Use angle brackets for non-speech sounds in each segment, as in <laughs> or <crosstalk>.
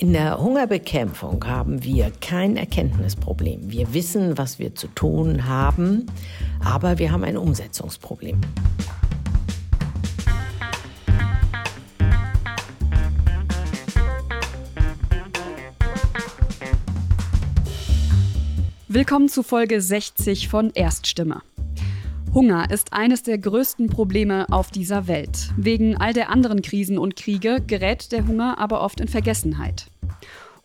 In der Hungerbekämpfung haben wir kein Erkenntnisproblem. Wir wissen, was wir zu tun haben, aber wir haben ein Umsetzungsproblem. Willkommen zu Folge 60 von Erststimme. Hunger ist eines der größten Probleme auf dieser Welt. Wegen all der anderen Krisen und Kriege gerät der Hunger aber oft in Vergessenheit.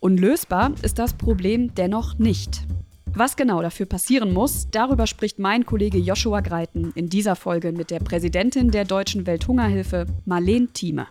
Unlösbar ist das Problem dennoch nicht. Was genau dafür passieren muss, darüber spricht mein Kollege Joshua Greiten in dieser Folge mit der Präsidentin der Deutschen Welthungerhilfe, Marlene Thieme.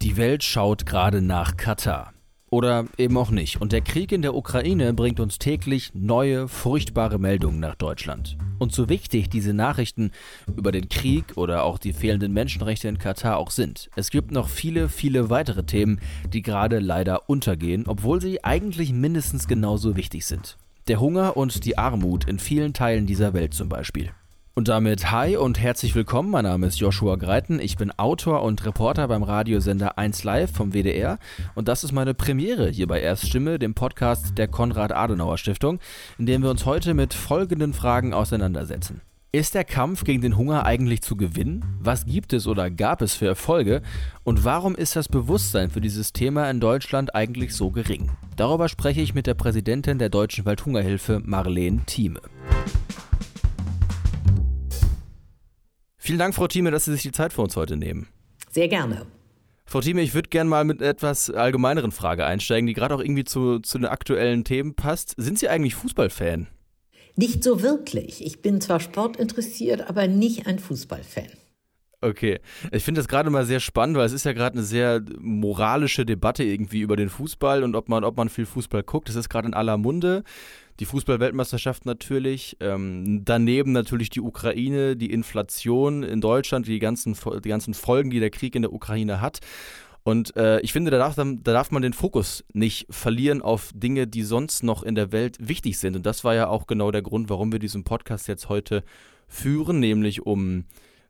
Die Welt schaut gerade nach Katar. Oder eben auch nicht. Und der Krieg in der Ukraine bringt uns täglich neue, furchtbare Meldungen nach Deutschland. Und so wichtig diese Nachrichten über den Krieg oder auch die fehlenden Menschenrechte in Katar auch sind, es gibt noch viele, viele weitere Themen, die gerade leider untergehen, obwohl sie eigentlich mindestens genauso wichtig sind. Der Hunger und die Armut in vielen Teilen dieser Welt zum Beispiel. Und damit hi und herzlich willkommen. Mein Name ist Joshua Greiten. Ich bin Autor und Reporter beim Radiosender 1 Live vom WDR. Und das ist meine Premiere hier bei Erststimme, dem Podcast der Konrad-Adenauer-Stiftung, in dem wir uns heute mit folgenden Fragen auseinandersetzen. Ist der Kampf gegen den Hunger eigentlich zu gewinnen? Was gibt es oder gab es für Erfolge? Und warum ist das Bewusstsein für dieses Thema in Deutschland eigentlich so gering? Darüber spreche ich mit der Präsidentin der Deutschen Welthungerhilfe, Marlene Thieme. Vielen Dank, Frau Thieme, dass Sie sich die Zeit für uns heute nehmen. Sehr gerne. Frau Thieme, ich würde gerne mal mit einer etwas allgemeineren Frage einsteigen, die gerade auch irgendwie zu, zu den aktuellen Themen passt. Sind Sie eigentlich Fußballfan? Nicht so wirklich. Ich bin zwar sportinteressiert, aber nicht ein Fußballfan. Okay, ich finde das gerade mal sehr spannend, weil es ist ja gerade eine sehr moralische Debatte irgendwie über den Fußball und ob man, ob man viel Fußball guckt. Das ist gerade in aller Munde die Fußball-Weltmeisterschaft natürlich, ähm, daneben natürlich die Ukraine, die Inflation in Deutschland, die ganzen, die ganzen Folgen, die der Krieg in der Ukraine hat. Und äh, ich finde, da darf, da darf man den Fokus nicht verlieren auf Dinge, die sonst noch in der Welt wichtig sind. Und das war ja auch genau der Grund, warum wir diesen Podcast jetzt heute führen, nämlich um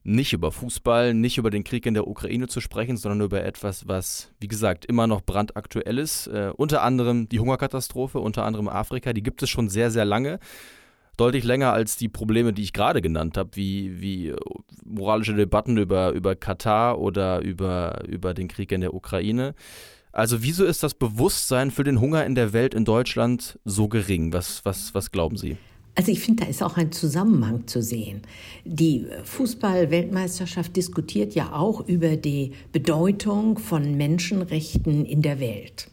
nicht über Fußball, nicht über den Krieg in der Ukraine zu sprechen, sondern über etwas, was, wie gesagt, immer noch brandaktuell ist. Äh, unter anderem die Hungerkatastrophe, unter anderem Afrika, die gibt es schon sehr, sehr lange. Deutlich länger als die Probleme, die ich gerade genannt habe, wie, wie moralische Debatten über, über Katar oder über, über den Krieg in der Ukraine. Also wieso ist das Bewusstsein für den Hunger in der Welt in Deutschland so gering? Was, was, was glauben Sie? Also ich finde, da ist auch ein Zusammenhang zu sehen. Die Fußball-Weltmeisterschaft diskutiert ja auch über die Bedeutung von Menschenrechten in der Welt.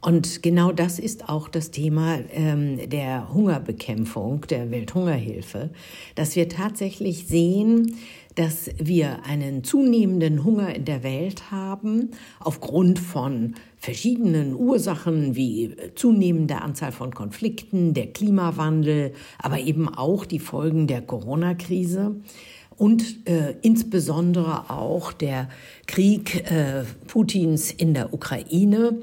Und genau das ist auch das Thema ähm, der Hungerbekämpfung, der Welthungerhilfe, dass wir tatsächlich sehen, dass wir einen zunehmenden Hunger in der Welt haben, aufgrund von verschiedenen Ursachen wie zunehmender Anzahl von Konflikten, der Klimawandel, aber eben auch die Folgen der Corona-Krise und äh, insbesondere auch der Krieg äh, Putins in der Ukraine.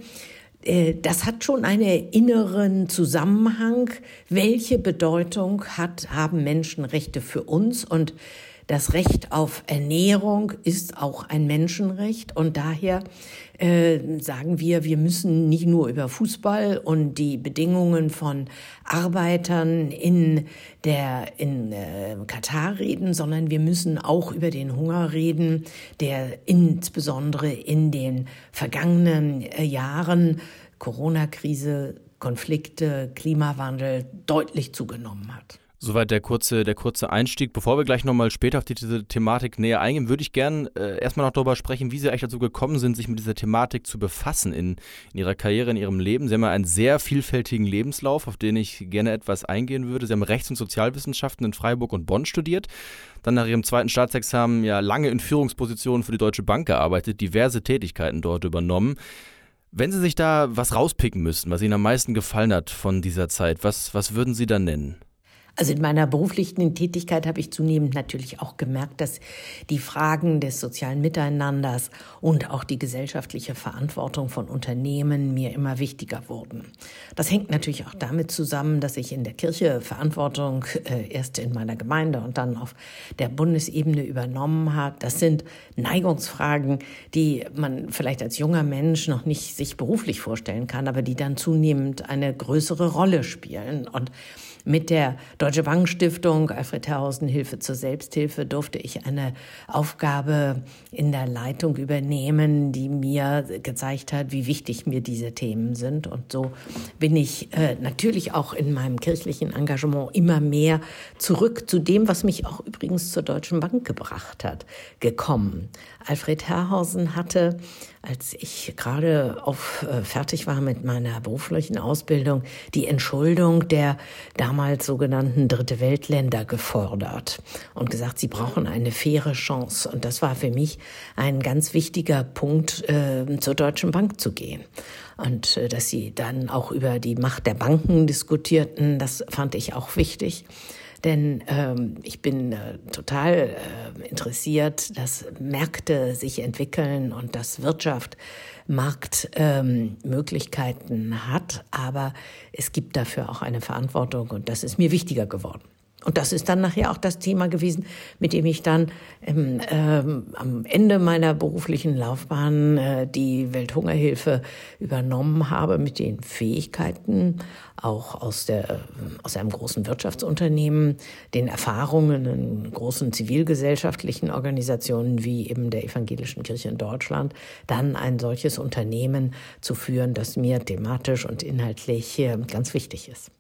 Äh, das hat schon einen inneren Zusammenhang. Welche Bedeutung hat, haben Menschenrechte für uns? Und das Recht auf Ernährung ist auch ein Menschenrecht und daher äh, sagen wir, wir müssen nicht nur über Fußball und die Bedingungen von Arbeitern in der in äh, Katar reden, sondern wir müssen auch über den Hunger reden, der insbesondere in den vergangenen äh, Jahren Corona-Krise, Konflikte, Klimawandel deutlich zugenommen hat. Soweit der kurze, der kurze Einstieg. Bevor wir gleich nochmal später auf die, diese Thematik näher eingehen, würde ich gerne äh, erstmal noch darüber sprechen, wie Sie eigentlich dazu gekommen sind, sich mit dieser Thematik zu befassen in, in Ihrer Karriere, in Ihrem Leben. Sie haben ja einen sehr vielfältigen Lebenslauf, auf den ich gerne etwas eingehen würde. Sie haben Rechts- und Sozialwissenschaften in Freiburg und Bonn studiert, dann nach Ihrem zweiten Staatsexamen ja lange in Führungspositionen für die Deutsche Bank gearbeitet, diverse Tätigkeiten dort übernommen. Wenn Sie sich da was rauspicken müssten, was Ihnen am meisten gefallen hat von dieser Zeit, was, was würden Sie da nennen? Also in meiner beruflichen Tätigkeit habe ich zunehmend natürlich auch gemerkt, dass die Fragen des sozialen Miteinanders und auch die gesellschaftliche Verantwortung von Unternehmen mir immer wichtiger wurden. Das hängt natürlich auch damit zusammen, dass ich in der Kirche Verantwortung äh, erst in meiner Gemeinde und dann auf der Bundesebene übernommen habe. Das sind Neigungsfragen, die man vielleicht als junger Mensch noch nicht sich beruflich vorstellen kann, aber die dann zunehmend eine größere Rolle spielen. Und mit der Deutsche Bank Stiftung Alfred Herrhausen Hilfe zur Selbsthilfe durfte ich eine Aufgabe in der Leitung übernehmen, die mir gezeigt hat, wie wichtig mir diese Themen sind. Und so bin ich äh, natürlich auch in meinem kirchlichen Engagement immer mehr zurück zu dem, was mich auch übrigens zur Deutschen Bank gebracht hat, gekommen. Alfred Herrhausen hatte, als ich gerade auf äh, fertig war mit meiner beruflichen Ausbildung, die Entschuldung der damals sogenannten Dritte Weltländer gefordert und gesagt, sie brauchen eine faire Chance. Und das war für mich ein ganz wichtiger Punkt, äh, zur Deutschen Bank zu gehen. Und äh, dass sie dann auch über die Macht der Banken diskutierten, das fand ich auch wichtig. Denn ähm, ich bin äh, total äh, interessiert, dass Märkte sich entwickeln und dass Wirtschaft Marktmöglichkeiten ähm, hat. Aber es gibt dafür auch eine Verantwortung und das ist mir wichtiger geworden. Und das ist dann nachher auch das Thema gewesen, mit dem ich dann ähm, ähm, am Ende meiner beruflichen Laufbahn äh, die Welthungerhilfe übernommen habe mit den Fähigkeiten auch aus, der, aus einem großen Wirtschaftsunternehmen, den Erfahrungen in großen zivilgesellschaftlichen Organisationen wie eben der Evangelischen Kirche in Deutschland, dann ein solches Unternehmen zu führen, das mir thematisch und inhaltlich äh, ganz wichtig ist.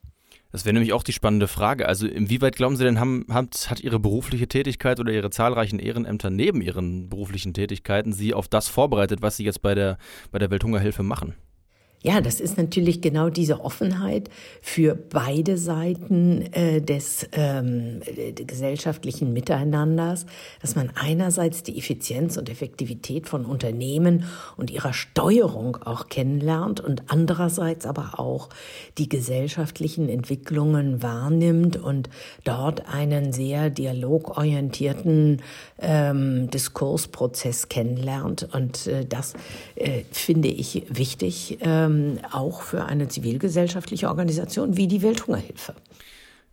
Das wäre nämlich auch die spannende Frage. Also inwieweit glauben Sie denn, haben, hat, hat Ihre berufliche Tätigkeit oder Ihre zahlreichen Ehrenämter neben Ihren beruflichen Tätigkeiten Sie auf das vorbereitet, was Sie jetzt bei der, bei der Welthungerhilfe machen? Ja, das ist natürlich genau diese Offenheit für beide Seiten äh, des ähm, gesellschaftlichen Miteinanders, dass man einerseits die Effizienz und Effektivität von Unternehmen und ihrer Steuerung auch kennenlernt und andererseits aber auch die gesellschaftlichen Entwicklungen wahrnimmt und dort einen sehr dialogorientierten ähm, Diskursprozess kennenlernt. Und äh, das äh, finde ich wichtig. Ähm, ähm, auch für eine zivilgesellschaftliche Organisation wie die Welthungerhilfe.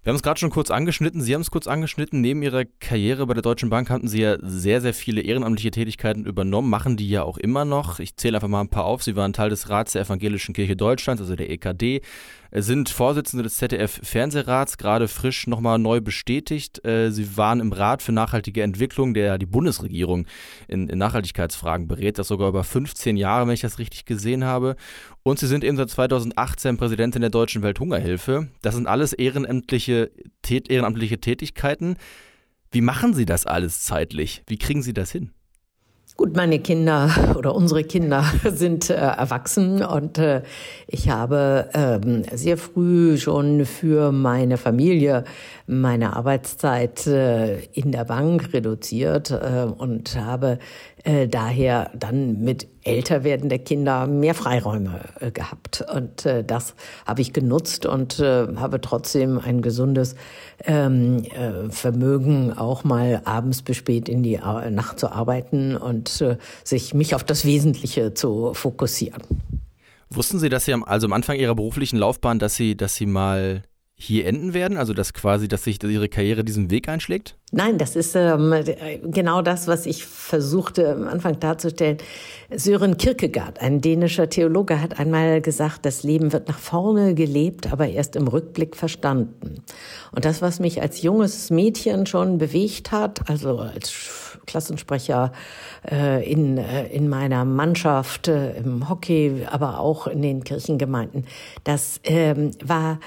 Wir haben es gerade schon kurz angeschnitten. Sie haben es kurz angeschnitten. Neben Ihrer Karriere bei der Deutschen Bank hatten Sie ja sehr, sehr viele ehrenamtliche Tätigkeiten übernommen, machen die ja auch immer noch. Ich zähle einfach mal ein paar auf. Sie waren Teil des Rats der Evangelischen Kirche Deutschlands, also der EKD sind Vorsitzende des ZDF-Fernsehrats, gerade frisch nochmal neu bestätigt. Äh, sie waren im Rat für nachhaltige Entwicklung, der die Bundesregierung in, in Nachhaltigkeitsfragen berät, das sogar über 15 Jahre, wenn ich das richtig gesehen habe. Und sie sind eben seit 2018 Präsidentin der Deutschen Welthungerhilfe. Das sind alles ehrenamtliche, tät, ehrenamtliche Tätigkeiten. Wie machen Sie das alles zeitlich? Wie kriegen Sie das hin? Gut, meine Kinder oder unsere Kinder <laughs> sind äh, erwachsen und äh, ich habe ähm, sehr früh schon für meine Familie meine Arbeitszeit äh, in der Bank reduziert äh, und habe äh, daher dann mit älter werdender Kinder mehr Freiräume gehabt. Und das habe ich genutzt und habe trotzdem ein gesundes ähm, äh, Vermögen, auch mal abends bis spät in die Nacht zu arbeiten und sich mich auf das Wesentliche zu fokussieren. Wussten Sie, dass Sie also am Anfang Ihrer beruflichen Laufbahn, dass Sie, dass Sie mal hier enden werden? Also dass quasi, dass sich Ihre Karriere diesen Weg einschlägt? Nein, das ist ähm, genau das, was ich versuchte am Anfang darzustellen. Sören Kierkegaard, ein dänischer Theologe, hat einmal gesagt, das Leben wird nach vorne gelebt, aber erst im Rückblick verstanden. Und das, was mich als junges Mädchen schon bewegt hat, also als Klassensprecher äh, in, äh, in meiner Mannschaft, äh, im Hockey, aber auch in den Kirchengemeinden, das ähm, war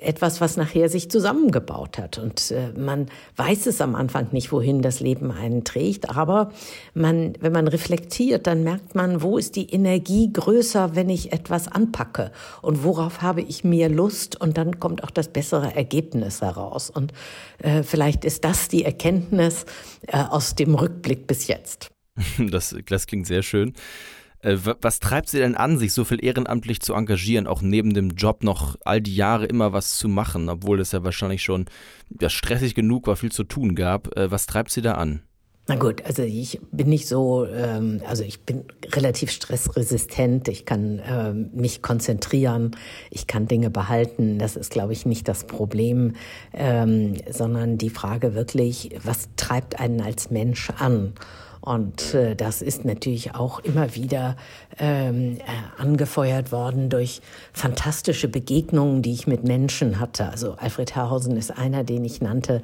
etwas, was nachher sich zusammengebaut hat. Und äh, man weiß es am Anfang nicht, wohin das Leben einen trägt. Aber man, wenn man reflektiert, dann merkt man, wo ist die Energie größer, wenn ich etwas anpacke? Und worauf habe ich mehr Lust? Und dann kommt auch das bessere Ergebnis heraus. Und äh, vielleicht ist das die Erkenntnis äh, aus dem Rückblick bis jetzt. <laughs> Das, das klingt sehr schön. Äh, was treibt Sie denn an, sich so viel ehrenamtlich zu engagieren, auch neben dem Job noch all die Jahre immer was zu machen, obwohl es ja wahrscheinlich schon ja, stressig genug war, viel zu tun gab. Äh, was treibt Sie da an? Na gut, also ich bin nicht so, ähm, also ich bin relativ stressresistent. Ich kann ähm, mich konzentrieren, ich kann Dinge behalten. Das ist, glaube ich, nicht das Problem, ähm, sondern die Frage wirklich, was treibt einen als Mensch an? Und äh, das ist natürlich auch immer wieder ähm, äh, angefeuert worden durch fantastische Begegnungen, die ich mit Menschen hatte. Also Alfred Herrhausen ist einer, den ich nannte.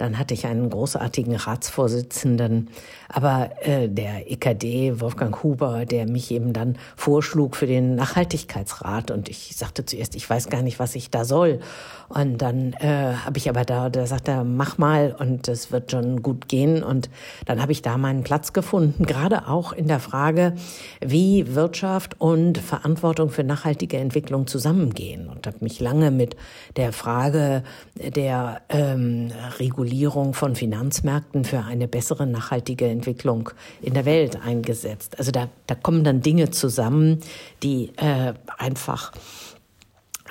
Dann hatte ich einen großartigen Ratsvorsitzenden, aber äh, der EKD, Wolfgang Huber, der mich eben dann vorschlug für den Nachhaltigkeitsrat. Und ich sagte zuerst, ich weiß gar nicht, was ich da soll. Und dann äh, habe ich aber da, da sagt er, mach mal und es wird schon gut gehen. Und dann habe ich da meinen Platz gefunden, gerade auch in der Frage, wie Wirtschaft und Verantwortung für nachhaltige Entwicklung zusammengehen. Und habe mich lange mit der Frage der ähm, Regulierung Regulierung von Finanzmärkten für eine bessere nachhaltige Entwicklung in der Welt eingesetzt. Also da, da kommen dann Dinge zusammen, die äh, einfach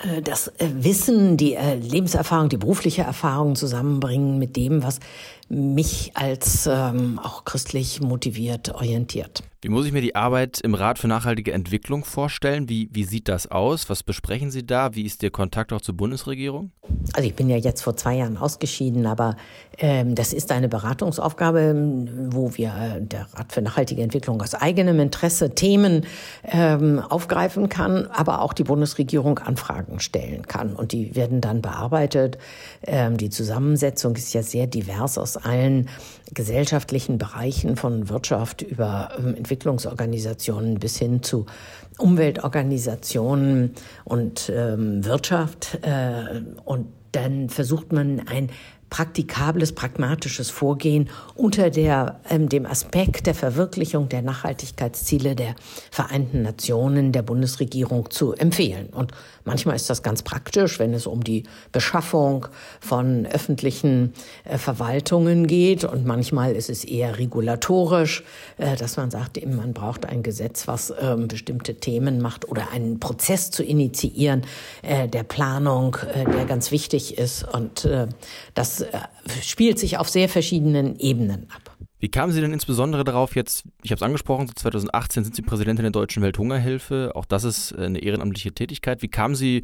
äh, das äh, Wissen, die äh, Lebenserfahrung, die berufliche Erfahrung zusammenbringen mit dem, was mich als ähm, auch christlich motiviert orientiert. Wie muss ich mir die Arbeit im Rat für nachhaltige Entwicklung vorstellen? Wie, wie sieht das aus? Was besprechen Sie da? Wie ist der Kontakt auch zur Bundesregierung? Also ich bin ja jetzt vor zwei Jahren ausgeschieden, aber ähm, das ist eine Beratungsaufgabe, wo wir äh, der Rat für nachhaltige Entwicklung aus eigenem Interesse Themen ähm, aufgreifen kann, aber auch die Bundesregierung Anfragen stellen kann. Und die werden dann bearbeitet. Ähm, die Zusammensetzung ist ja sehr divers aus allen gesellschaftlichen Bereichen von Wirtschaft über ähm, Entwicklungsorganisationen bis hin zu Umweltorganisationen und ähm, Wirtschaft. Äh, und dann versucht man ein praktikables, pragmatisches Vorgehen unter der, ähm, dem Aspekt der Verwirklichung der Nachhaltigkeitsziele der Vereinten Nationen der Bundesregierung zu empfehlen. Und manchmal ist das ganz praktisch, wenn es um die Beschaffung von öffentlichen äh, Verwaltungen geht. Und manchmal ist es eher regulatorisch, äh, dass man sagt, man braucht ein Gesetz, was äh, bestimmte Themen macht oder einen Prozess zu initiieren äh, der Planung, äh, der ganz wichtig ist. Und äh, äh, spielt sich auf sehr verschiedenen Ebenen ab. Wie kamen Sie denn insbesondere darauf jetzt, ich habe es angesprochen, so 2018 sind Sie Präsidentin der Deutschen Welthungerhilfe, auch das ist äh, eine ehrenamtliche Tätigkeit. Wie kamen Sie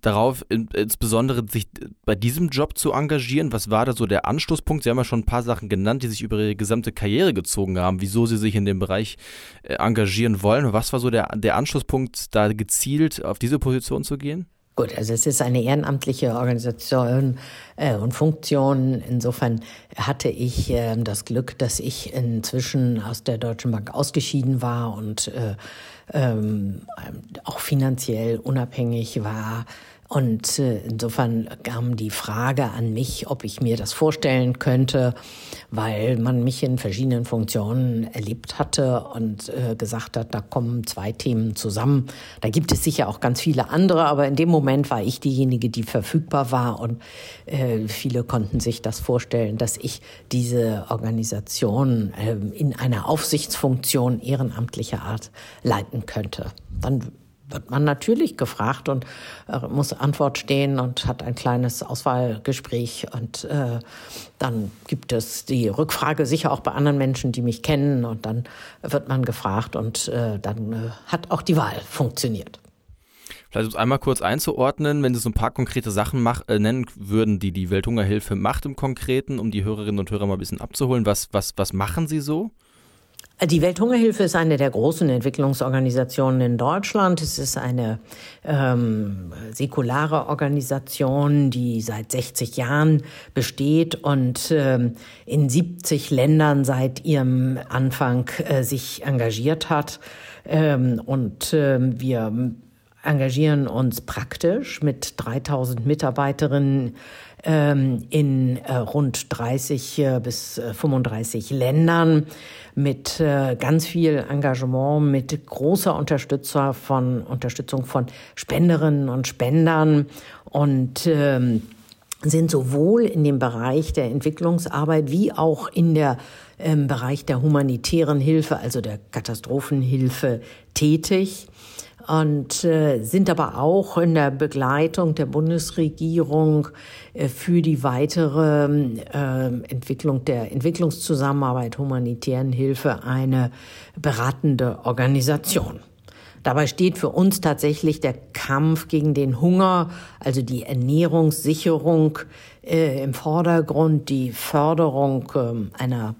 darauf, insbesondere sich bei diesem Job zu engagieren? Was war da so der Anschlusspunkt? Sie haben ja schon ein paar Sachen genannt, die sich über Ihre gesamte Karriere gezogen haben, wieso Sie sich in dem Bereich äh, engagieren wollen. Was war so der, der Anschlusspunkt, da gezielt auf diese Position zu gehen? Gut, also es ist eine ehrenamtliche Organisation äh, und Funktion. Insofern hatte ich äh, das Glück, dass ich inzwischen aus der Deutschen Bank ausgeschieden war und äh, ähm, auch finanziell unabhängig war und äh, insofern kam die Frage an mich, ob ich mir das vorstellen könnte, weil man mich in verschiedenen Funktionen erlebt hatte und äh, gesagt hat, da kommen zwei Themen zusammen. Da gibt es sicher auch ganz viele andere, aber in dem Moment war ich diejenige, die verfügbar war und äh, viele konnten sich das vorstellen, dass ich diese Organisation äh, in einer Aufsichtsfunktion ehrenamtlicher Art leiten könnte. Dann wird man natürlich gefragt und äh, muss Antwort stehen und hat ein kleines Auswahlgespräch. Und äh, dann gibt es die Rückfrage sicher auch bei anderen Menschen, die mich kennen. Und dann wird man gefragt und äh, dann äh, hat auch die Wahl funktioniert. Vielleicht um es einmal kurz einzuordnen, wenn Sie so ein paar konkrete Sachen mach, äh, nennen würden, die die Welthungerhilfe macht im Konkreten, um die Hörerinnen und Hörer mal ein bisschen abzuholen. Was, was, was machen Sie so? Die Welthungerhilfe ist eine der großen Entwicklungsorganisationen in Deutschland. Es ist eine ähm, säkulare Organisation, die seit 60 Jahren besteht und ähm, in 70 Ländern seit ihrem Anfang äh, sich engagiert hat. Ähm, und ähm, wir engagieren uns praktisch mit 3000 Mitarbeiterinnen ähm, in äh, rund 30 äh, bis 35 äh, Ländern mit ganz viel Engagement, mit großer Unterstützer von, Unterstützung von Spenderinnen und Spendern und ähm, sind sowohl in dem Bereich der Entwicklungsarbeit wie auch in der im Bereich der humanitären Hilfe, also der Katastrophenhilfe tätig und äh, sind aber auch in der Begleitung der Bundesregierung äh, für die weitere äh, Entwicklung der Entwicklungszusammenarbeit, humanitären Hilfe eine beratende Organisation. Dabei steht für uns tatsächlich der Kampf gegen den Hunger, also die Ernährungssicherung äh, im Vordergrund, die Förderung äh, einer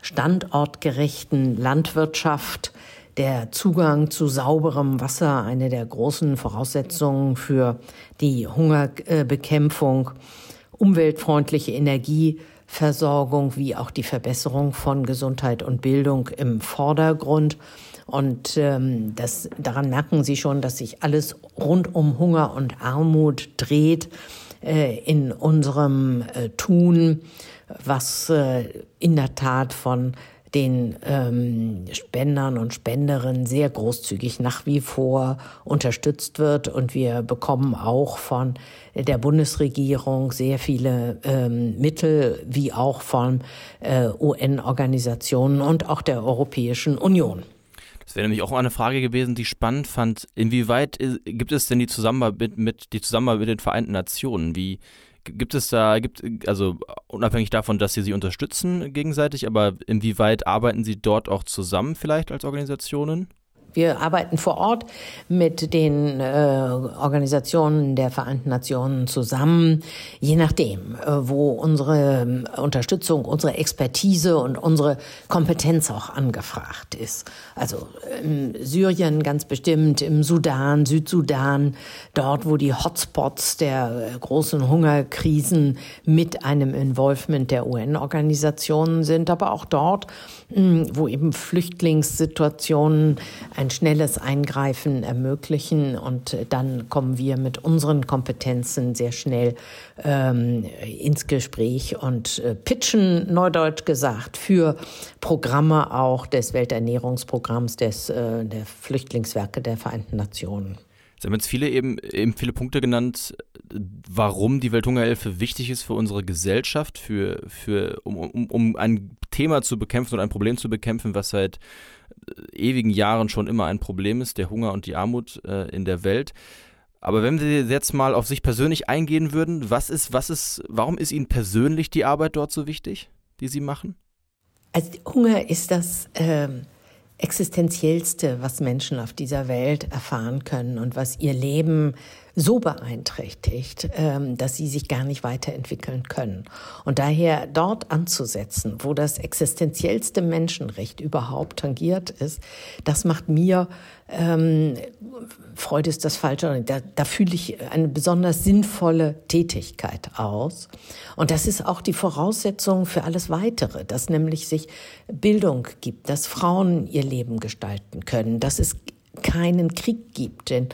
standortgerechten Landwirtschaft, der Zugang zu sauberem Wasser, eine der großen Voraussetzungen für die Hungerbekämpfung, umweltfreundliche Energieversorgung wie auch die Verbesserung von Gesundheit und Bildung im Vordergrund. Und ähm, das, daran merken Sie schon, dass sich alles rund um Hunger und Armut dreht äh, in unserem äh, Tun, was äh, in der Tat von den ähm, Spendern und Spenderinnen sehr großzügig nach wie vor unterstützt wird. Und wir bekommen auch von der Bundesregierung sehr viele ähm, Mittel, wie auch von äh, UN-Organisationen und auch der Europäischen Union. Das wäre nämlich auch eine Frage gewesen, die ich spannend fand. Inwieweit gibt es denn die Zusammenarbeit mit, die Zusammenarbeit mit den Vereinten Nationen? Wie gibt es da, gibt, also unabhängig davon, dass Sie sie unterstützen gegenseitig, aber inwieweit arbeiten Sie dort auch zusammen vielleicht als Organisationen? Wir arbeiten vor Ort mit den äh, Organisationen der Vereinten Nationen zusammen, je nachdem, äh, wo unsere ähm, Unterstützung, unsere Expertise und unsere Kompetenz auch angefragt ist. Also in Syrien ganz bestimmt, im Sudan, Südsudan, dort, wo die Hotspots der äh, großen Hungerkrisen mit einem Involvement der UN-Organisationen sind, aber auch dort, wo eben Flüchtlingssituationen ein schnelles Eingreifen ermöglichen. Und dann kommen wir mit unseren Kompetenzen sehr schnell ähm, ins Gespräch und äh, pitchen, neudeutsch gesagt, für Programme auch des Welternährungsprogramms des, äh, der Flüchtlingswerke der Vereinten Nationen. Sie haben jetzt viele eben, eben viele Punkte genannt, warum die Welthungerhilfe wichtig ist für unsere Gesellschaft, für, für, um, um, um ein Thema zu bekämpfen und ein Problem zu bekämpfen, was seit äh, ewigen Jahren schon immer ein Problem ist, der Hunger und die Armut äh, in der Welt. Aber wenn Sie jetzt mal auf sich persönlich eingehen würden, was ist, was ist, warum ist Ihnen persönlich die Arbeit dort so wichtig, die Sie machen? Also Hunger ist das ähm, existenziellste, was Menschen auf dieser Welt erfahren können und was ihr Leben so beeinträchtigt, ähm, dass sie sich gar nicht weiterentwickeln können. Und daher dort anzusetzen, wo das existenziellste Menschenrecht überhaupt tangiert ist, das macht mir ähm, Freude ist das falsche, da, da fühle ich eine besonders sinnvolle Tätigkeit aus. Und das ist auch die Voraussetzung für alles Weitere, dass nämlich sich Bildung gibt, dass Frauen ihr Leben gestalten können, dass es keinen Krieg gibt. Denn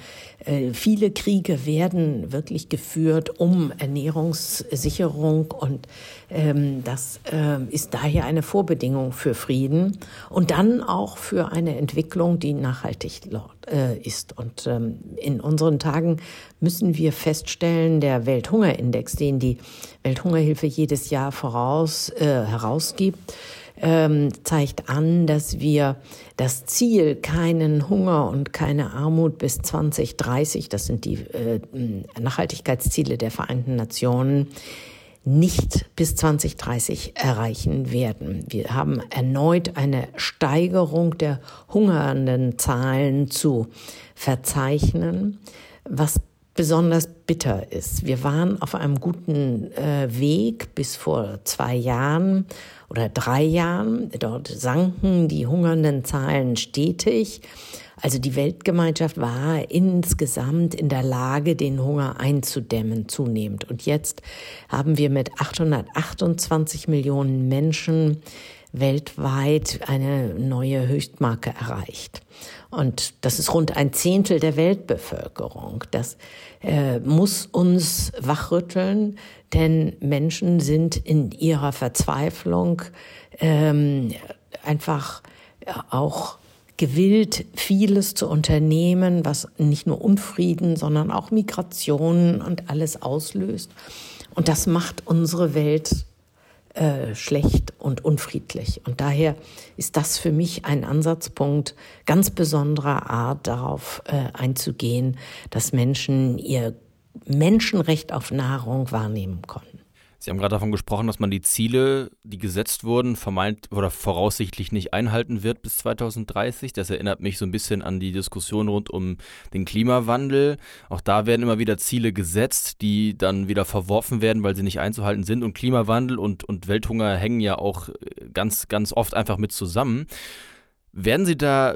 äh, viele Kriege werden wirklich geführt um Ernährungssicherung und ähm, das äh, ist daher eine Vorbedingung für Frieden und dann auch für eine Entwicklung, die nachhaltig äh, ist. Und ähm, in unseren Tagen müssen wir feststellen, der Welthungerindex, den die Welthungerhilfe jedes Jahr voraus herausgibt, ähm, zeigt an, dass wir das Ziel, keinen Hunger und keine Armut bis 2030, das sind die äh, Nachhaltigkeitsziele der Vereinten Nationen, nicht bis 2030 erreichen werden. Wir haben erneut eine Steigerung der hungernden Zahlen zu verzeichnen, was besonders bitter ist. Wir waren auf einem guten äh, Weg bis vor zwei Jahren oder drei Jahren. Dort sanken die hungernden Zahlen stetig. Also die Weltgemeinschaft war insgesamt in der Lage, den Hunger einzudämmen zunehmend. Und jetzt haben wir mit 828 Millionen Menschen weltweit eine neue Höchstmarke erreicht. Und das ist rund ein Zehntel der Weltbevölkerung. Das äh, muss uns wachrütteln, denn Menschen sind in ihrer Verzweiflung ähm, einfach auch gewillt, vieles zu unternehmen, was nicht nur Unfrieden, sondern auch Migrationen und alles auslöst. Und das macht unsere Welt äh, schlecht und unfriedlich. Und daher ist das für mich ein Ansatzpunkt ganz besonderer Art, darauf äh, einzugehen, dass Menschen ihr Menschenrecht auf Nahrung wahrnehmen konnten. Sie haben gerade davon gesprochen, dass man die Ziele, die gesetzt wurden, vermeint oder voraussichtlich nicht einhalten wird bis 2030. Das erinnert mich so ein bisschen an die Diskussion rund um den Klimawandel. Auch da werden immer wieder Ziele gesetzt, die dann wieder verworfen werden, weil sie nicht einzuhalten sind. Und Klimawandel und, und Welthunger hängen ja auch ganz, ganz oft einfach mit zusammen. Werden Sie da,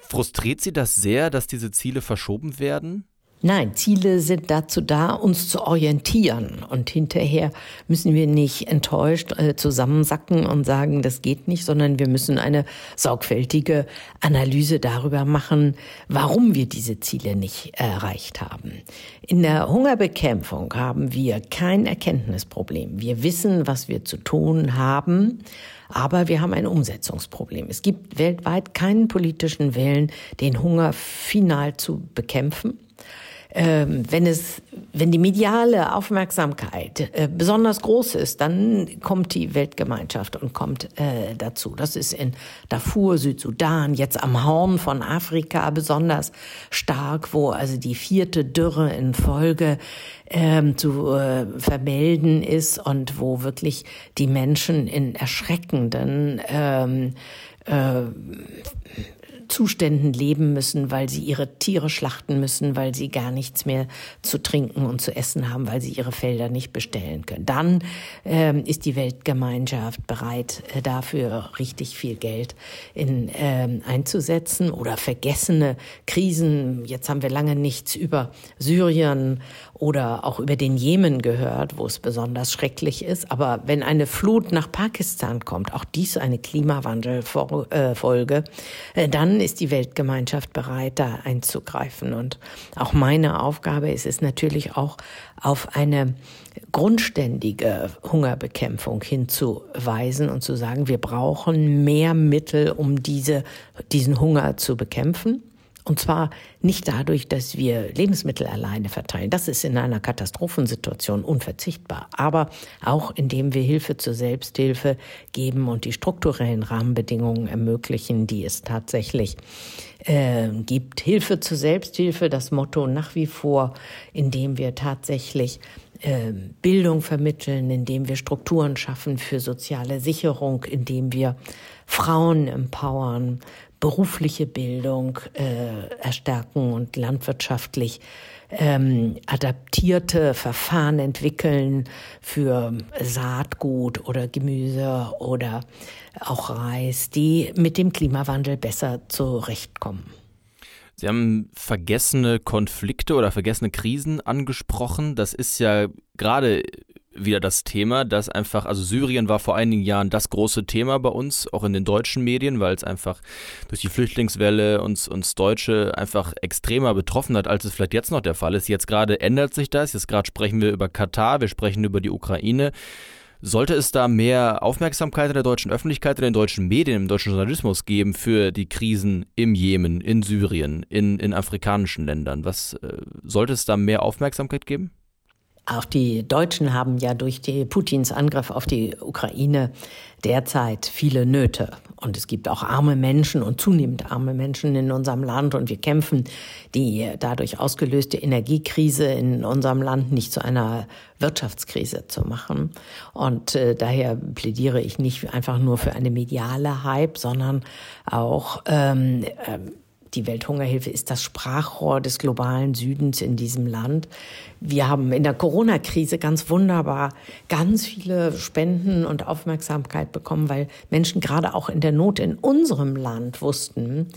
frustriert Sie das sehr, dass diese Ziele verschoben werden? Nein, Ziele sind dazu da, uns zu orientieren. Und hinterher müssen wir nicht enttäuscht äh, zusammensacken und sagen, das geht nicht, sondern wir müssen eine sorgfältige Analyse darüber machen, warum wir diese Ziele nicht erreicht haben. In der Hungerbekämpfung haben wir kein Erkenntnisproblem. Wir wissen, was wir zu tun haben. Aber wir haben ein Umsetzungsproblem. Es gibt weltweit keinen politischen Willen, den Hunger final zu bekämpfen wenn es, wenn die mediale Aufmerksamkeit äh, besonders groß ist, dann kommt die Weltgemeinschaft und kommt äh, dazu. Das ist in Darfur, Südsudan, jetzt am Horn von Afrika besonders stark, wo also die vierte Dürre in Folge ähm, zu äh, vermelden ist und wo wirklich die Menschen in erschreckenden ähm, äh, Zuständen leben müssen, weil sie ihre Tiere schlachten müssen, weil sie gar nichts mehr zu trinken und zu essen haben, weil sie ihre Felder nicht bestellen können. Dann ähm, ist die Weltgemeinschaft bereit, äh, dafür richtig viel Geld in, ähm, einzusetzen oder vergessene Krisen. Jetzt haben wir lange nichts über Syrien oder auch über den Jemen gehört, wo es besonders schrecklich ist. Aber wenn eine Flut nach Pakistan kommt, auch dies eine Klimawandelfolge, äh, dann ist die Weltgemeinschaft bereit, da einzugreifen. Und auch meine Aufgabe ist es natürlich auch, auf eine grundständige Hungerbekämpfung hinzuweisen und zu sagen, wir brauchen mehr Mittel, um diese, diesen Hunger zu bekämpfen. Und zwar nicht dadurch, dass wir Lebensmittel alleine verteilen. Das ist in einer Katastrophensituation unverzichtbar. Aber auch indem wir Hilfe zur Selbsthilfe geben und die strukturellen Rahmenbedingungen ermöglichen, die es tatsächlich äh, gibt. Hilfe zur Selbsthilfe, das Motto nach wie vor, indem wir tatsächlich äh, Bildung vermitteln, indem wir Strukturen schaffen für soziale Sicherung, indem wir Frauen empowern, berufliche Bildung äh, erstärken und landwirtschaftlich ähm, adaptierte Verfahren entwickeln für Saatgut oder Gemüse oder auch Reis, die mit dem Klimawandel besser zurechtkommen. Sie haben vergessene Konflikte oder vergessene Krisen angesprochen. Das ist ja gerade wieder das Thema, dass einfach, also Syrien war vor einigen Jahren das große Thema bei uns, auch in den deutschen Medien, weil es einfach durch die Flüchtlingswelle uns, uns Deutsche einfach extremer betroffen hat, als es vielleicht jetzt noch der Fall ist. Jetzt gerade ändert sich das. Jetzt gerade sprechen wir über Katar, wir sprechen über die Ukraine. Sollte es da mehr Aufmerksamkeit in der deutschen Öffentlichkeit, in den deutschen Medien, im deutschen Journalismus geben für die Krisen im Jemen, in Syrien, in, in afrikanischen Ländern? Was äh, sollte es da mehr Aufmerksamkeit geben? Auch die Deutschen haben ja durch die Putins Angriff auf die Ukraine derzeit viele Nöte. Und es gibt auch arme Menschen und zunehmend arme Menschen in unserem Land. Und wir kämpfen die dadurch ausgelöste Energiekrise in unserem Land nicht zu einer Wirtschaftskrise zu machen. Und äh, daher plädiere ich nicht einfach nur für eine mediale Hype, sondern auch ähm, äh, die Welthungerhilfe ist das Sprachrohr des globalen Südens in diesem Land. Wir haben in der Corona-Krise ganz wunderbar ganz viele Spenden und Aufmerksamkeit bekommen, weil Menschen gerade auch in der Not in unserem Land wussten,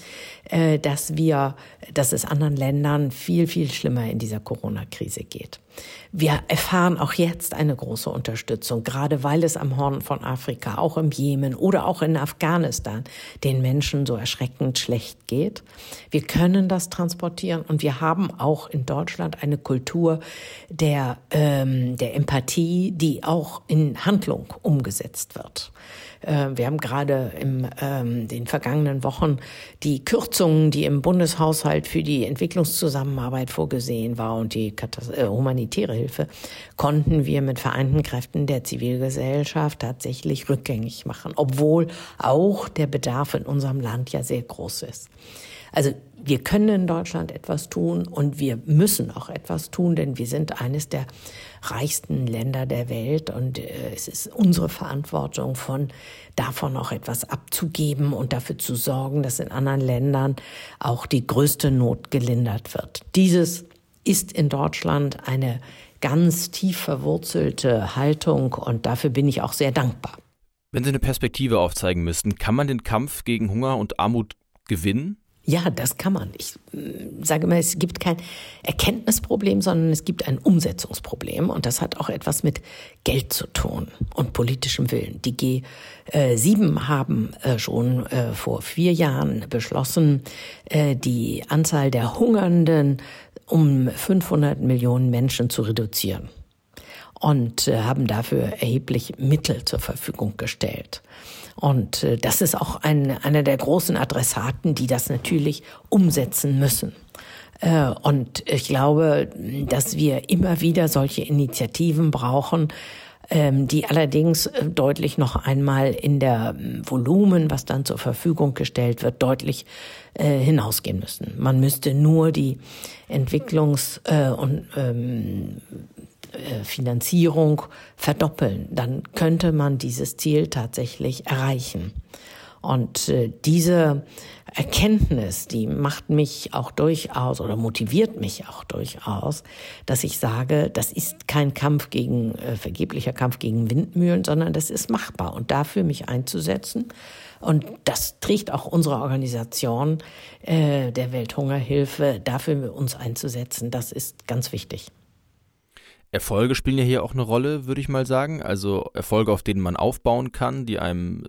äh, dass wir, dass es anderen Ländern viel, viel schlimmer in dieser Corona-Krise geht. Wir erfahren auch jetzt eine große Unterstützung, gerade weil es am Horn von Afrika, auch im Jemen oder auch in Afghanistan den Menschen so erschreckend schlecht geht. Wir können das transportieren und wir haben auch in Deutschland eine Kultur der, ähm, der Empathie, die auch in Handlung umgesetzt wird. Äh, wir haben gerade in ähm, den vergangenen Wochen die Kürzungen, die im Bundeshaushalt für die Entwicklungszusammenarbeit vorgesehen war und die äh, humanitäre Hilfe, konnten wir mit vereinten Kräften der Zivilgesellschaft tatsächlich rückgängig machen, obwohl auch der Bedarf in unserem Land ja sehr groß ist. Also wir können in Deutschland etwas tun und wir müssen auch etwas tun, denn wir sind eines der reichsten Länder der Welt und äh, es ist unsere Verantwortung von davon auch etwas abzugeben und dafür zu sorgen, dass in anderen Ländern auch die größte Not gelindert wird. Dieses ist in Deutschland eine ganz tief verwurzelte Haltung und dafür bin ich auch sehr dankbar. Wenn Sie eine Perspektive aufzeigen müssten, kann man den Kampf gegen Hunger und Armut gewinnen? Ja, das kann man. Ich mm, sage mal, es gibt kein Erkenntnisproblem, sondern es gibt ein Umsetzungsproblem. Und das hat auch etwas mit Geld zu tun und politischem Willen. Die G7 haben äh, schon äh, vor vier Jahren beschlossen, äh, die Anzahl der Hungernden um 500 Millionen Menschen zu reduzieren und haben dafür erheblich Mittel zur Verfügung gestellt. Und äh, das ist auch ein, einer der großen Adressaten, die das natürlich umsetzen müssen. Äh, und ich glaube, dass wir immer wieder solche Initiativen brauchen, ähm, die allerdings äh, deutlich noch einmal in der ähm, Volumen, was dann zur Verfügung gestellt wird, deutlich hinausgehen müssen. Man müsste nur die Entwicklungs- und ähm, äh, Finanzierung verdoppeln, dann könnte man dieses Ziel tatsächlich erreichen. Und äh, diese Erkenntnis, die macht mich auch durchaus oder motiviert mich auch durchaus, dass ich sage, das ist kein Kampf gegen, äh, vergeblicher Kampf gegen Windmühlen, sondern das ist machbar. Und dafür mich einzusetzen, und das trägt auch unsere Organisation äh, der Welthungerhilfe, dafür uns einzusetzen, das ist ganz wichtig. Erfolge spielen ja hier auch eine Rolle, würde ich mal sagen. Also Erfolge, auf denen man aufbauen kann, die einem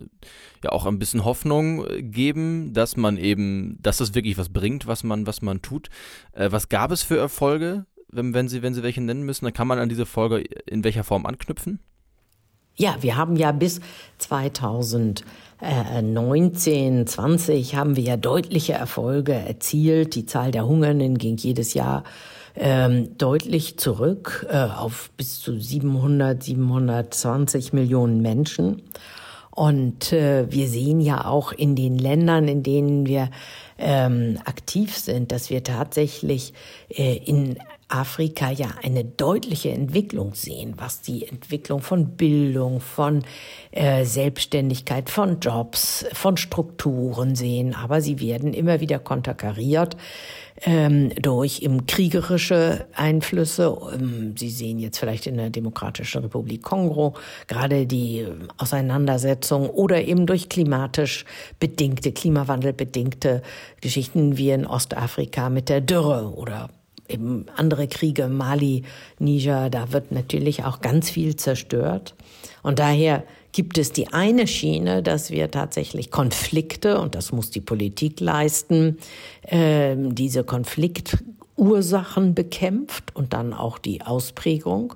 ja auch ein bisschen Hoffnung äh, geben, dass man eben, dass es wirklich was bringt, was man, was man tut. Äh, was gab es für Erfolge, wenn, wenn Sie, wenn Sie welche nennen müssen? Dann kann man an diese Folge in welcher Form anknüpfen? Ja, wir haben ja bis 2019, 20 haben wir ja deutliche Erfolge erzielt. Die Zahl der Hungernden ging jedes Jahr ähm, deutlich zurück äh, auf bis zu 700, 720 Millionen Menschen. Und äh, wir sehen ja auch in den Ländern, in denen wir ähm, aktiv sind, dass wir tatsächlich äh, in Afrika ja eine deutliche Entwicklung sehen, was die Entwicklung von Bildung, von äh, Selbstständigkeit, von Jobs, von Strukturen sehen. Aber sie werden immer wieder konterkariert ähm, durch eben kriegerische Einflüsse. Ähm, Sie sehen jetzt vielleicht in der Demokratischen Republik Kongo gerade die ähm, Auseinandersetzung oder eben durch klimatisch bedingte, klimawandelbedingte Geschichten wie in Ostafrika mit der Dürre oder eben andere Kriege, Mali, Niger, da wird natürlich auch ganz viel zerstört. Und daher gibt es die eine Schiene, dass wir tatsächlich Konflikte, und das muss die Politik leisten, äh, diese Konfliktursachen bekämpft und dann auch die Ausprägung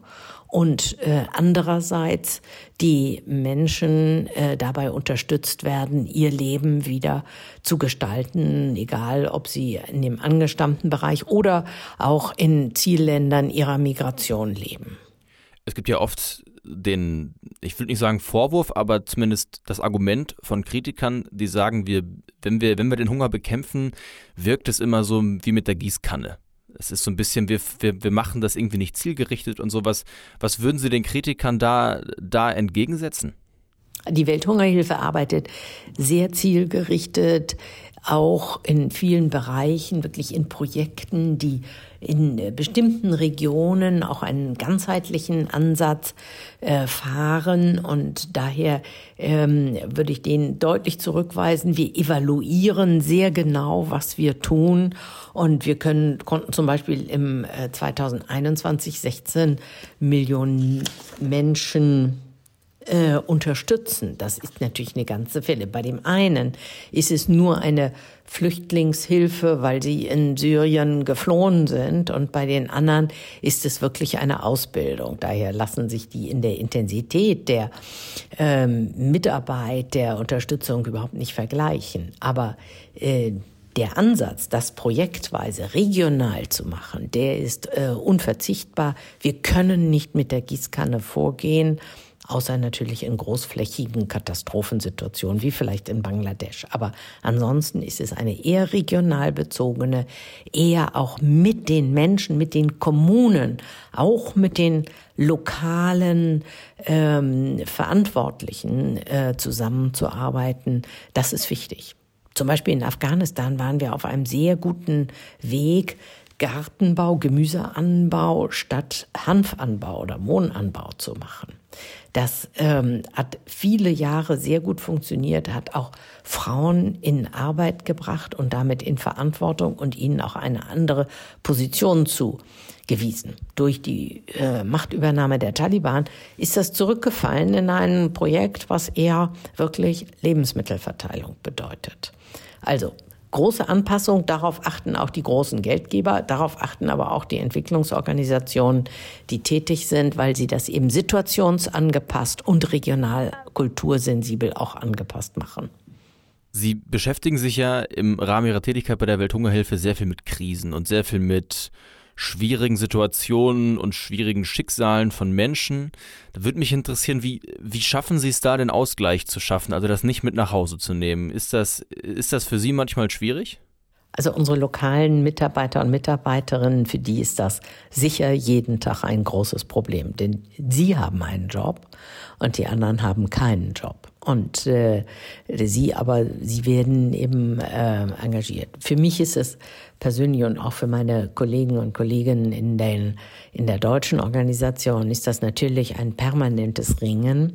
und äh, andererseits die Menschen äh, dabei unterstützt werden, ihr Leben wieder zu gestalten, egal ob sie in dem angestammten Bereich oder auch in Zielländern ihrer Migration leben. Es gibt ja oft den, ich will nicht sagen Vorwurf, aber zumindest das Argument von Kritikern, die sagen, wir, wenn wir, wenn wir den Hunger bekämpfen, wirkt es immer so wie mit der Gießkanne. Es ist so ein bisschen, wir, wir, wir machen das irgendwie nicht zielgerichtet und sowas. Was würden Sie den Kritikern da, da entgegensetzen? Die Welthungerhilfe arbeitet sehr zielgerichtet, auch in vielen Bereichen, wirklich in Projekten, die in bestimmten Regionen auch einen ganzheitlichen Ansatz äh, fahren. Und daher ähm, würde ich den deutlich zurückweisen. Wir evaluieren sehr genau, was wir tun. Und wir können, konnten zum Beispiel im äh, 2021 16 Millionen Menschen äh, unterstützen. Das ist natürlich eine ganze Fälle. Bei dem einen ist es nur eine Flüchtlingshilfe, weil sie in Syrien geflohen sind und bei den anderen ist es wirklich eine Ausbildung. Daher lassen sich die in der Intensität der ähm, Mitarbeit, der Unterstützung überhaupt nicht vergleichen. Aber äh, der Ansatz, das projektweise regional zu machen, der ist äh, unverzichtbar. Wir können nicht mit der Gießkanne vorgehen, außer natürlich in großflächigen Katastrophensituationen, wie vielleicht in Bangladesch. Aber ansonsten ist es eine eher regional bezogene, eher auch mit den Menschen, mit den Kommunen, auch mit den lokalen ähm, Verantwortlichen äh, zusammenzuarbeiten. Das ist wichtig. Zum Beispiel in Afghanistan waren wir auf einem sehr guten Weg, Gartenbau, Gemüseanbau statt Hanfanbau oder Mohnanbau zu machen. Das ähm, hat viele Jahre sehr gut funktioniert, hat auch Frauen in Arbeit gebracht und damit in Verantwortung und ihnen auch eine andere Position zugewiesen. Durch die äh, Machtübernahme der Taliban ist das zurückgefallen in ein Projekt, was eher wirklich Lebensmittelverteilung bedeutet. Also große Anpassung, darauf achten auch die großen Geldgeber, darauf achten aber auch die Entwicklungsorganisationen, die tätig sind, weil sie das eben situationsangepasst und regional kultursensibel auch angepasst machen. Sie beschäftigen sich ja im Rahmen Ihrer Tätigkeit bei der Welthungerhilfe sehr viel mit Krisen und sehr viel mit schwierigen Situationen und schwierigen Schicksalen von Menschen. Da würde mich interessieren, wie, wie schaffen Sie es da, den Ausgleich zu schaffen, also das nicht mit nach Hause zu nehmen? Ist das, ist das für Sie manchmal schwierig? Also unsere lokalen Mitarbeiter und Mitarbeiterinnen, für die ist das sicher jeden Tag ein großes Problem. Denn sie haben einen Job und die anderen haben keinen Job. Und äh, sie aber, sie werden eben äh, engagiert. Für mich ist es persönlich und auch für meine Kollegen und Kolleginnen in, den, in der deutschen Organisation ist das natürlich ein permanentes Ringen.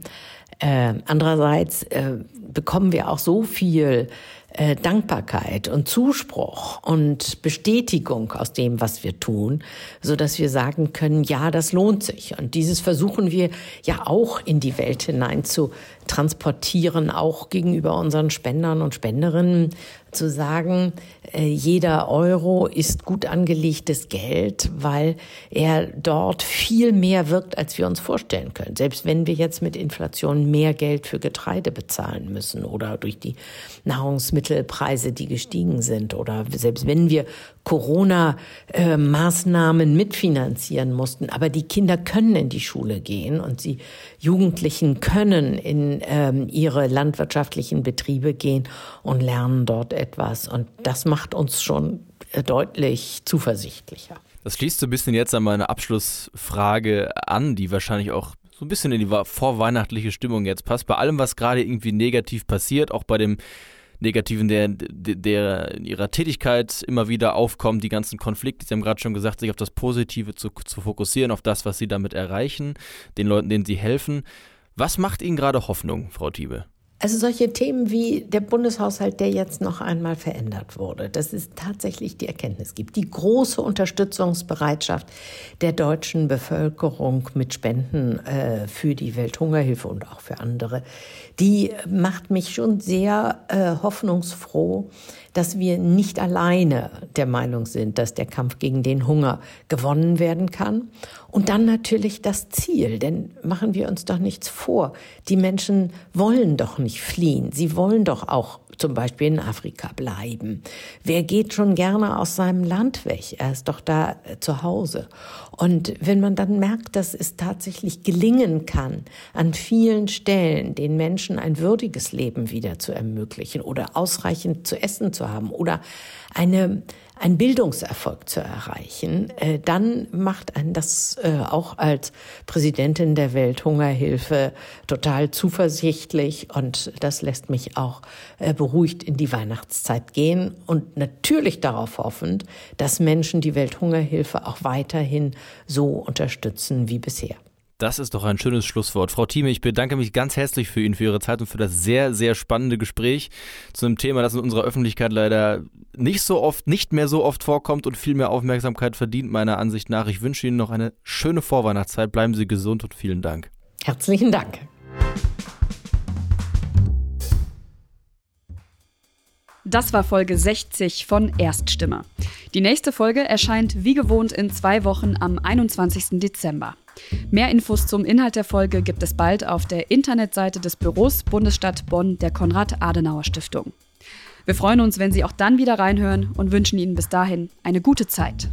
Äh, andererseits äh, bekommen wir auch so viel äh, Dankbarkeit und Zuspruch und Bestätigung aus dem, was wir tun, so dass wir sagen können, ja, das lohnt sich. Und dieses versuchen wir ja auch in die Welt hinein zu transportieren, auch gegenüber unseren Spendern und Spenderinnen, zu sagen, äh, jeder Euro ist gut angelegtes Geld, weil er dort viel mehr wirkt, als wir uns vorstellen können. Selbst wenn wir jetzt mit Inflation mehr Geld für Getreide bezahlen müssen oder durch die Nahrungsmittelpreise, die gestiegen sind oder selbst wenn wir Corona-Maßnahmen mitfinanzieren mussten, aber die Kinder können in die Schule gehen und die Jugendlichen können in ähm, ihre landwirtschaftlichen Betriebe gehen und lernen dort etwas. Und das macht uns schon äh, deutlich zuversichtlicher. Das schließt so ein bisschen jetzt an meine Abschlussfrage an, die wahrscheinlich auch so ein bisschen in die vorweihnachtliche Stimmung jetzt passt. Bei allem, was gerade irgendwie negativ passiert, auch bei dem Negativen, der, der in ihrer Tätigkeit immer wieder aufkommt, die ganzen Konflikte, Sie haben gerade schon gesagt, sich auf das Positive zu, zu fokussieren, auf das, was Sie damit erreichen, den Leuten, denen Sie helfen. Was macht Ihnen gerade Hoffnung, Frau Thiebe? Also solche Themen wie der Bundeshaushalt, der jetzt noch einmal verändert wurde, dass es tatsächlich die Erkenntnis gibt, die große Unterstützungsbereitschaft der deutschen Bevölkerung mit Spenden äh, für die Welthungerhilfe und auch für andere, die macht mich schon sehr äh, hoffnungsfroh, dass wir nicht alleine der Meinung sind, dass der Kampf gegen den Hunger gewonnen werden kann. Und dann natürlich das Ziel, denn machen wir uns doch nichts vor. Die Menschen wollen doch nicht fliehen. Sie wollen doch auch zum Beispiel in Afrika bleiben. Wer geht schon gerne aus seinem Land weg? Er ist doch da äh, zu Hause. Und wenn man dann merkt, dass es tatsächlich gelingen kann, an vielen Stellen den Menschen ein würdiges Leben wieder zu ermöglichen oder ausreichend zu essen zu haben oder eine einen Bildungserfolg zu erreichen, äh, dann macht einen das äh, auch als Präsidentin der Welthungerhilfe total zuversichtlich und das lässt mich auch äh, beruhigt in die Weihnachtszeit gehen und natürlich darauf hoffend, dass Menschen die Welthungerhilfe auch weiterhin so unterstützen wie bisher. Das ist doch ein schönes Schlusswort. Frau Thieme, ich bedanke mich ganz herzlich für Ihnen, für Ihre Zeit und für das sehr, sehr spannende Gespräch zu einem Thema, das in unserer Öffentlichkeit leider nicht so oft, nicht mehr so oft vorkommt und viel mehr Aufmerksamkeit verdient, meiner Ansicht nach. Ich wünsche Ihnen noch eine schöne Vorweihnachtszeit. Bleiben Sie gesund und vielen Dank. Herzlichen Dank. Das war Folge 60 von Erststimme. Die nächste Folge erscheint wie gewohnt in zwei Wochen am 21. Dezember. Mehr Infos zum Inhalt der Folge gibt es bald auf der Internetseite des Büros Bundesstadt Bonn der Konrad-Adenauer-Stiftung. Wir freuen uns, wenn Sie auch dann wieder reinhören und wünschen Ihnen bis dahin eine gute Zeit.